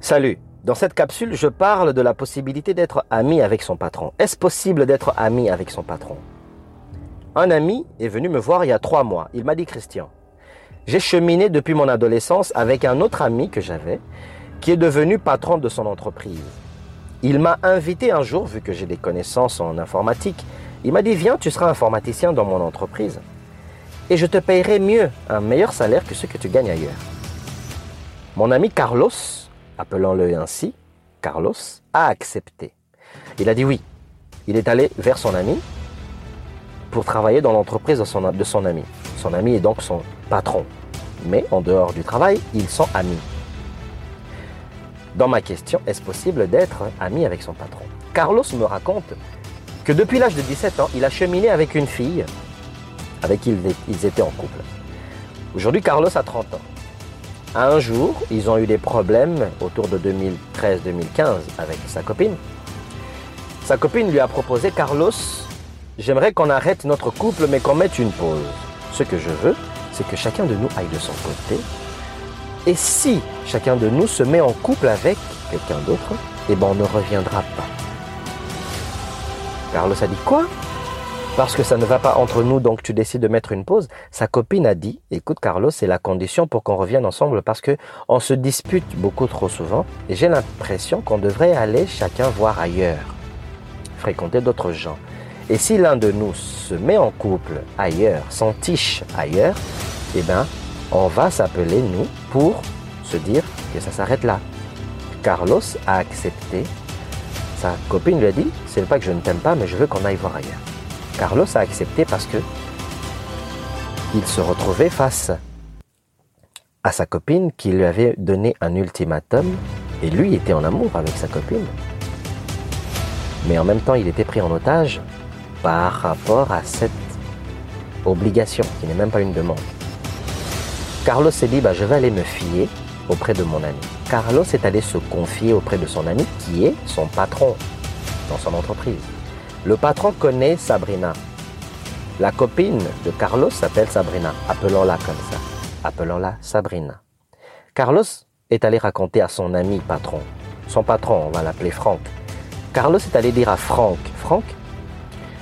Salut. Dans cette capsule, je parle de la possibilité d'être ami avec son patron. Est-ce possible d'être ami avec son patron? Un ami est venu me voir il y a trois mois. Il m'a dit Christian, j'ai cheminé depuis mon adolescence avec un autre ami que j'avais qui est devenu patron de son entreprise. Il m'a invité un jour, vu que j'ai des connaissances en informatique, il m'a dit viens, tu seras informaticien dans mon entreprise et je te payerai mieux, un meilleur salaire que ce que tu gagnes ailleurs. Mon ami Carlos, appelons-le ainsi, Carlos, a accepté. Il a dit oui. Il est allé vers son ami pour travailler dans l'entreprise de son, de son ami. Son ami est donc son patron. Mais en dehors du travail, ils sont amis. Dans ma question, est-ce possible d'être ami avec son patron? Carlos me raconte que depuis l'âge de 17 ans, il a cheminé avec une fille avec qui ils étaient en couple. Aujourd'hui, Carlos a 30 ans. Un jour, ils ont eu des problèmes autour de 2013-2015 avec sa copine. Sa copine lui a proposé, Carlos, j'aimerais qu'on arrête notre couple mais qu'on mette une pause. Ce que je veux, c'est que chacun de nous aille de son côté. Et si chacun de nous se met en couple avec quelqu'un d'autre, eh ben on ne reviendra pas. Carlos a dit quoi? Parce que ça ne va pas entre nous, donc tu décides de mettre une pause. Sa copine a dit, écoute Carlos, c'est la condition pour qu'on revienne ensemble parce que on se dispute beaucoup trop souvent et j'ai l'impression qu'on devrait aller chacun voir ailleurs, fréquenter d'autres gens. Et si l'un de nous se met en couple ailleurs, s'entiche ailleurs, eh bien, on va s'appeler nous pour se dire que ça s'arrête là. Carlos a accepté. Sa copine lui a dit, c'est pas que je ne t'aime pas, mais je veux qu'on aille voir ailleurs. Carlos a accepté parce que il se retrouvait face à sa copine qui lui avait donné un ultimatum et lui était en amour avec sa copine. Mais en même temps, il était pris en otage par rapport à cette obligation qui n'est même pas une demande. Carlos s'est dit, bah, je vais aller me fier auprès de mon ami. Carlos est allé se confier auprès de son ami qui est son patron dans son entreprise. Le patron connaît Sabrina. La copine de Carlos s'appelle Sabrina. Appelons-la comme ça. Appelons-la Sabrina. Carlos est allé raconter à son ami patron. Son patron, on va l'appeler Franck. Carlos est allé dire à Franck, Franck,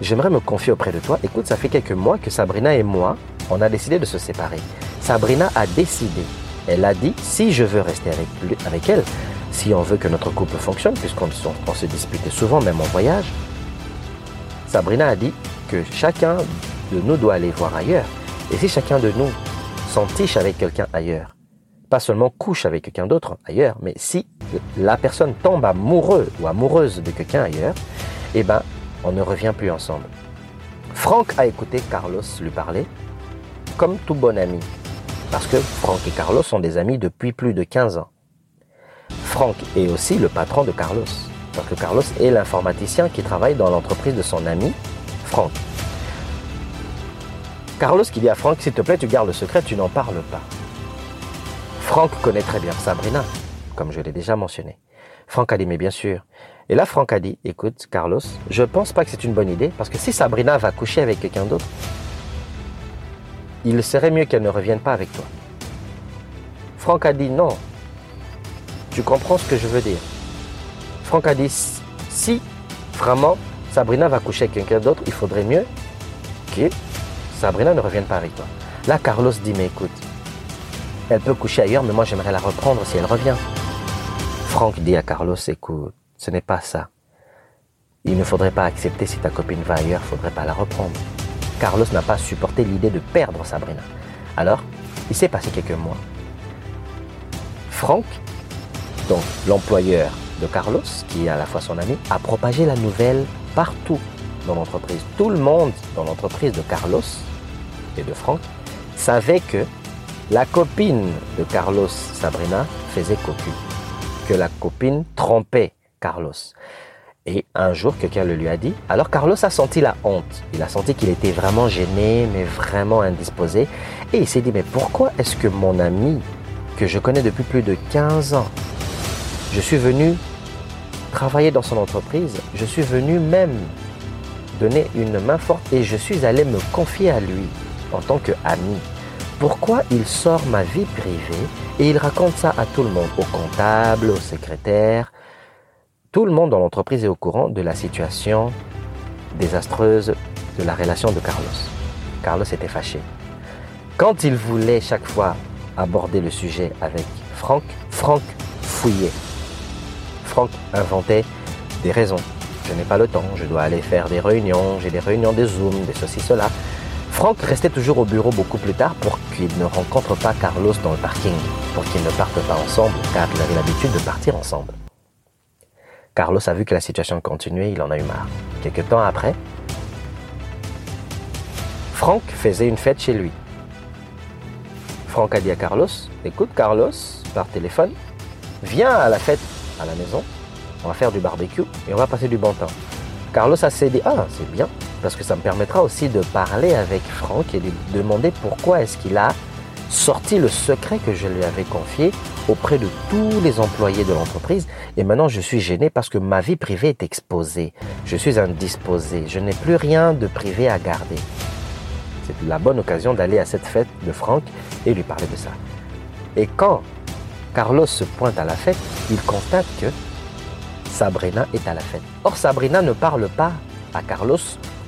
j'aimerais me confier auprès de toi. Écoute, ça fait quelques mois que Sabrina et moi, on a décidé de se séparer. Sabrina a décidé. Elle a dit, si je veux rester avec, avec elle, si on veut que notre couple fonctionne, puisqu'on se dispute souvent, même en voyage, Sabrina a dit que chacun de nous doit aller voir ailleurs. Et si chacun de nous s'entiche avec quelqu'un ailleurs, pas seulement couche avec quelqu'un d'autre ailleurs, mais si la personne tombe amoureux ou amoureuse de quelqu'un ailleurs, eh ben, on ne revient plus ensemble. Franck a écouté Carlos lui parler comme tout bon ami. Parce que Franck et Carlos sont des amis depuis plus de 15 ans. Franck est aussi le patron de Carlos. Carlos est l'informaticien qui travaille dans l'entreprise de son ami, Franck. Carlos qui dit à Franck, s'il te plaît, tu gardes le secret, tu n'en parles pas. Franck connaît très bien Sabrina, comme je l'ai déjà mentionné. Franck a dit, mais bien sûr. Et là, Franck a dit, écoute, Carlos, je ne pense pas que c'est une bonne idée, parce que si Sabrina va coucher avec quelqu'un d'autre, il serait mieux qu'elle ne revienne pas avec toi. Franck a dit, non, tu comprends ce que je veux dire. Franck a dit, si vraiment Sabrina va coucher avec quelqu'un d'autre, il faudrait mieux que Sabrina ne revienne pas avec toi. Là, Carlos dit, mais écoute, elle peut coucher ailleurs, mais moi j'aimerais la reprendre si elle revient. Franck dit à Carlos, écoute, ce n'est pas ça. Il ne faudrait pas accepter si ta copine va ailleurs, il faudrait pas la reprendre. Carlos n'a pas supporté l'idée de perdre Sabrina. Alors, il s'est passé quelques mois. Franck, donc l'employeur de Carlos, qui est à la fois son ami, a propagé la nouvelle partout dans l'entreprise. Tout le monde dans l'entreprise de Carlos et de Franck savait que la copine de Carlos, Sabrina, faisait cocu, que la copine trompait Carlos. Et un jour, quelqu'un le lui a dit. Alors Carlos a senti la honte. Il a senti qu'il était vraiment gêné, mais vraiment indisposé. Et il s'est dit, mais pourquoi est-ce que mon ami, que je connais depuis plus de 15 ans, je suis venu travailler dans son entreprise. Je suis venu même donner une main forte et je suis allé me confier à lui en tant qu'ami Pourquoi il sort ma vie privée et il raconte ça à tout le monde, au comptable, au secrétaire Tout le monde dans l'entreprise est au courant de la situation désastreuse de la relation de Carlos. Carlos était fâché. Quand il voulait chaque fois aborder le sujet avec Franck, Franck fouillait. Franck inventait des raisons. Je n'ai pas le temps, je dois aller faire des réunions, j'ai des réunions de Zoom, des ceci, cela. Franck restait toujours au bureau beaucoup plus tard pour qu'il ne rencontre pas Carlos dans le parking, pour qu'ils ne partent pas ensemble, car il avait l'habitude de partir ensemble. Carlos a vu que la situation continuait, il en a eu marre. Quelque temps après, Franck faisait une fête chez lui. Franck a dit à Carlos, écoute Carlos, par téléphone, viens à la fête à la maison, on va faire du barbecue et on va passer du bon temps. Carlos a cédé, ah c'est bien, parce que ça me permettra aussi de parler avec Franck et de lui demander pourquoi est-ce qu'il a sorti le secret que je lui avais confié auprès de tous les employés de l'entreprise et maintenant je suis gêné parce que ma vie privée est exposée. Je suis indisposé, je n'ai plus rien de privé à garder. C'est la bonne occasion d'aller à cette fête de Franck et lui parler de ça. Et quand Carlos se pointe à la fête, il constate que Sabrina est à la fête. Or, Sabrina ne parle pas à Carlos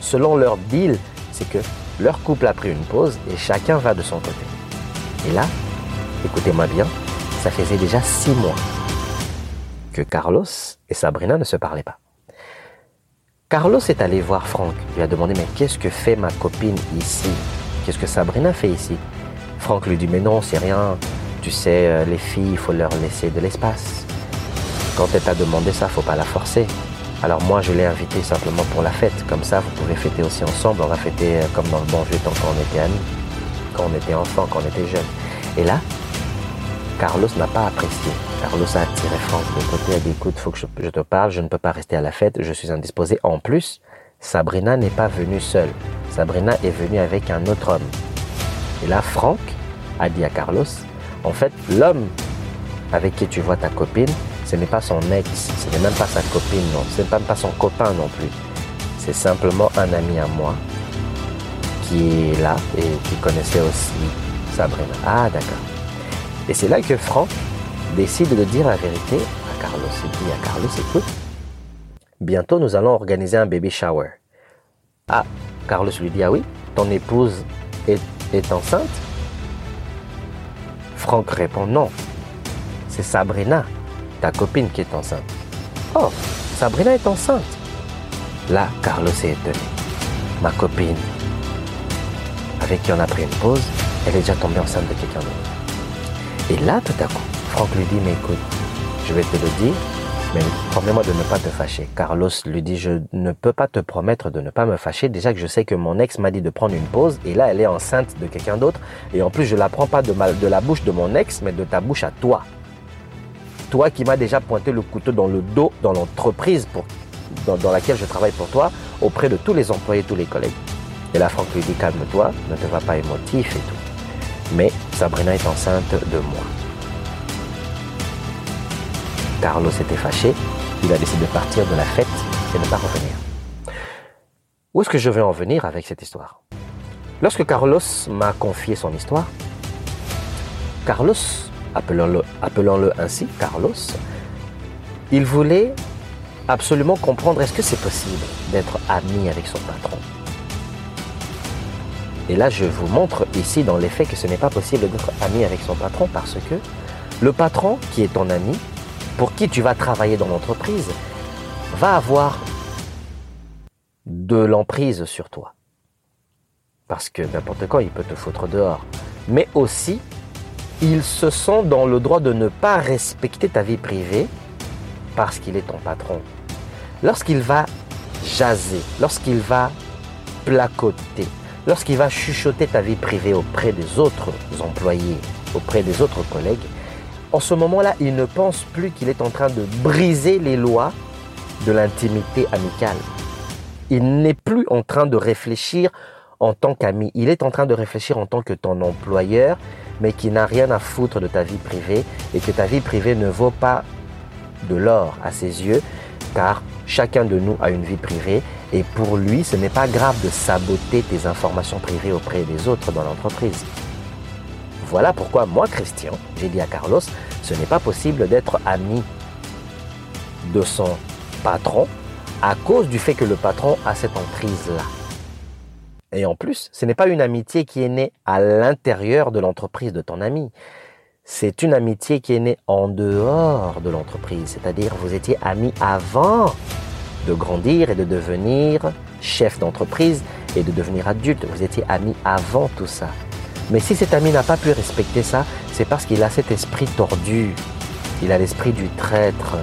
selon leur deal, c'est que leur couple a pris une pause et chacun va de son côté. Et là, écoutez-moi bien, ça faisait déjà six mois que Carlos et Sabrina ne se parlaient pas. Carlos est allé voir Franck, lui a demandé mais qu'est-ce que fait ma copine ici? Qu'est-ce que Sabrina fait ici? Franck lui dit mais non, c'est rien. Tu sais, euh, les filles, il faut leur laisser de l'espace. Quand elle t'a demandé ça, faut pas la forcer. Alors moi, je l'ai invitée simplement pour la fête. Comme ça, vous pouvez fêter aussi ensemble. On va fêter euh, comme dans le bon vieux temps quand on était amis, quand on était enfant, quand on était jeune. Et là, Carlos n'a pas apprécié. Carlos a attiré Franck de côté, a dit écoute, faut que je, te parle, je ne peux pas rester à la fête, je suis indisposé. En plus, Sabrina n'est pas venue seule. Sabrina est venue avec un autre homme. Et là, Franck a dit à Carlos, en fait, l'homme avec qui tu vois ta copine, ce n'est pas son ex, ce n'est même pas sa copine, non, ce n'est même pas son copain non plus. C'est simplement un ami à moi qui est là et qui connaissait aussi Sabrina. Ah, d'accord. Et c'est là que Franck décide de dire la vérité à Carlos. Il dit à Carlos, écoute, bientôt nous allons organiser un baby shower. Ah, Carlos lui dit, ah oui, ton épouse est, est enceinte? Franck répond, non, c'est Sabrina, ta copine qui est enceinte. Oh, Sabrina est enceinte. Là, Carlos est étonné. Ma copine, avec qui on a pris une pause, elle est déjà tombée enceinte de quelqu'un d'autre. Et là, tout à coup, Franck lui dit, mais écoute, je vais te le dire, mais promets-moi de ne pas te fâcher. Carlos lui dit, je ne peux pas te promettre de ne pas me fâcher. Déjà que je sais que mon ex m'a dit de prendre une pause et là, elle est enceinte de quelqu'un d'autre. Et en plus, je la prends pas de, la bouche de mon ex, mais de ta bouche à toi. Toi qui m'as déjà pointé le couteau dans le dos dans l'entreprise dans laquelle je travaille pour toi, auprès de tous les employés, tous les collègues. Et là, Franck lui dit, calme-toi, ne te va pas émotif et tout mais Sabrina est enceinte de moi. Carlos était fâché, il a décidé de partir de la fête et de ne pas revenir. Où est-ce que je vais en venir avec cette histoire? Lorsque Carlos m'a confié son histoire, Carlos, appelons-le appelons ainsi, Carlos, il voulait absolument comprendre est-ce que c'est possible d'être ami avec son patron? Et là, je vous montre ici dans les faits que ce n'est pas possible d'être ami avec son patron parce que le patron qui est ton ami, pour qui tu vas travailler dans l'entreprise, va avoir de l'emprise sur toi. Parce que n'importe quand, il peut te foutre dehors. Mais aussi, il se sent dans le droit de ne pas respecter ta vie privée parce qu'il est ton patron. Lorsqu'il va jaser, lorsqu'il va placoter, Lorsqu'il va chuchoter ta vie privée auprès des autres employés, auprès des autres collègues, en ce moment-là, il ne pense plus qu'il est en train de briser les lois de l'intimité amicale. Il n'est plus en train de réfléchir en tant qu'ami, il est en train de réfléchir en tant que ton employeur, mais qui n'a rien à foutre de ta vie privée et que ta vie privée ne vaut pas de l'or à ses yeux, car chacun de nous a une vie privée et pour lui, ce n'est pas grave de saboter tes informations privées auprès des autres dans l'entreprise. Voilà pourquoi moi, Christian, j'ai dit à Carlos, ce n'est pas possible d'être ami de son patron à cause du fait que le patron a cette emprise-là. Et en plus, ce n'est pas une amitié qui est née à l'intérieur de l'entreprise de ton ami. C'est une amitié qui est née en dehors de l'entreprise. C'est-à-dire, vous étiez amis avant de grandir et de devenir chef d'entreprise et de devenir adulte. Vous étiez amis avant tout ça. Mais si cet ami n'a pas pu respecter ça, c'est parce qu'il a cet esprit tordu. Il a l'esprit du traître.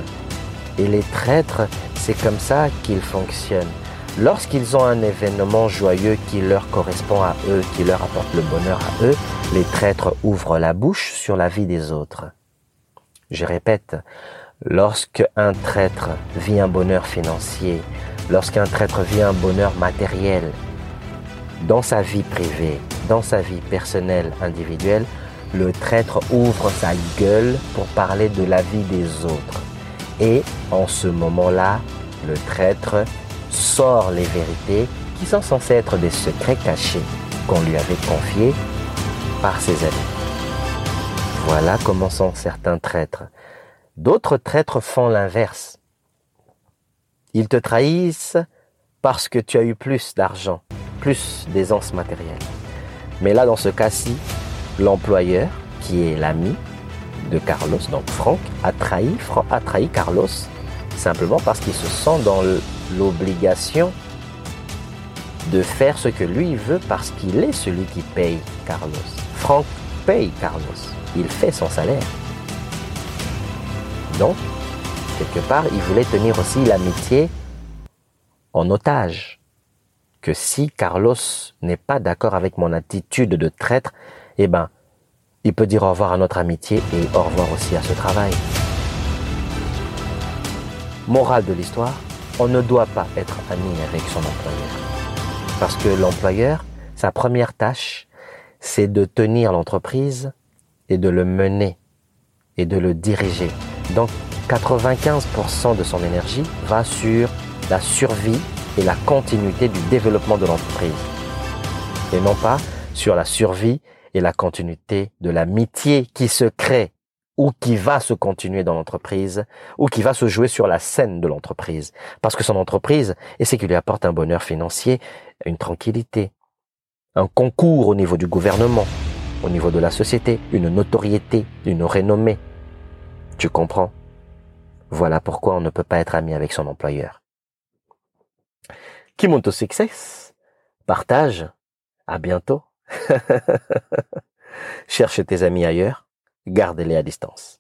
Et les traîtres, c'est comme ça qu'ils fonctionnent. Lorsqu'ils ont un événement joyeux qui leur correspond à eux, qui leur apporte le bonheur à eux, les traîtres ouvrent la bouche sur la vie des autres. Je répète, lorsque un traître vit un bonheur financier, lorsqu'un traître vit un bonheur matériel, dans sa vie privée, dans sa vie personnelle, individuelle, le traître ouvre sa gueule pour parler de la vie des autres. Et en ce moment-là, le traître sort les vérités qui sont censées être des secrets cachés qu'on lui avait confiés par ses amis. Voilà comment sont certains traîtres. D'autres traîtres font l'inverse. Ils te trahissent parce que tu as eu plus d'argent, plus d'aisance matérielle. Mais là, dans ce cas-ci, l'employeur, qui est l'ami de Carlos, donc Franck, a trahi, a trahi Carlos simplement parce qu'il se sent dans l'obligation de faire ce que lui veut parce qu'il est celui qui paye Carlos. Franck paye Carlos. Il fait son salaire. Donc, quelque part, il voulait tenir aussi l'amitié en otage. Que si Carlos n'est pas d'accord avec mon attitude de traître, eh ben, il peut dire au revoir à notre amitié et au revoir aussi à ce travail. Morale de l'histoire, on ne doit pas être ami avec son employeur. Parce que l'employeur, sa première tâche, c'est de tenir l'entreprise et de le mener et de le diriger. Donc 95% de son énergie va sur la survie et la continuité du développement de l'entreprise. Et non pas sur la survie et la continuité de l'amitié qui se crée ou qui va se continuer dans l'entreprise, ou qui va se jouer sur la scène de l'entreprise. Parce que son entreprise, et c'est qu'il lui apporte un bonheur financier, une tranquillité, un concours au niveau du gouvernement, au niveau de la société, une notoriété, une renommée. Tu comprends? Voilà pourquoi on ne peut pas être ami avec son employeur. Qui monte au succès Partage. À bientôt. Cherche tes amis ailleurs gardez-les à distance.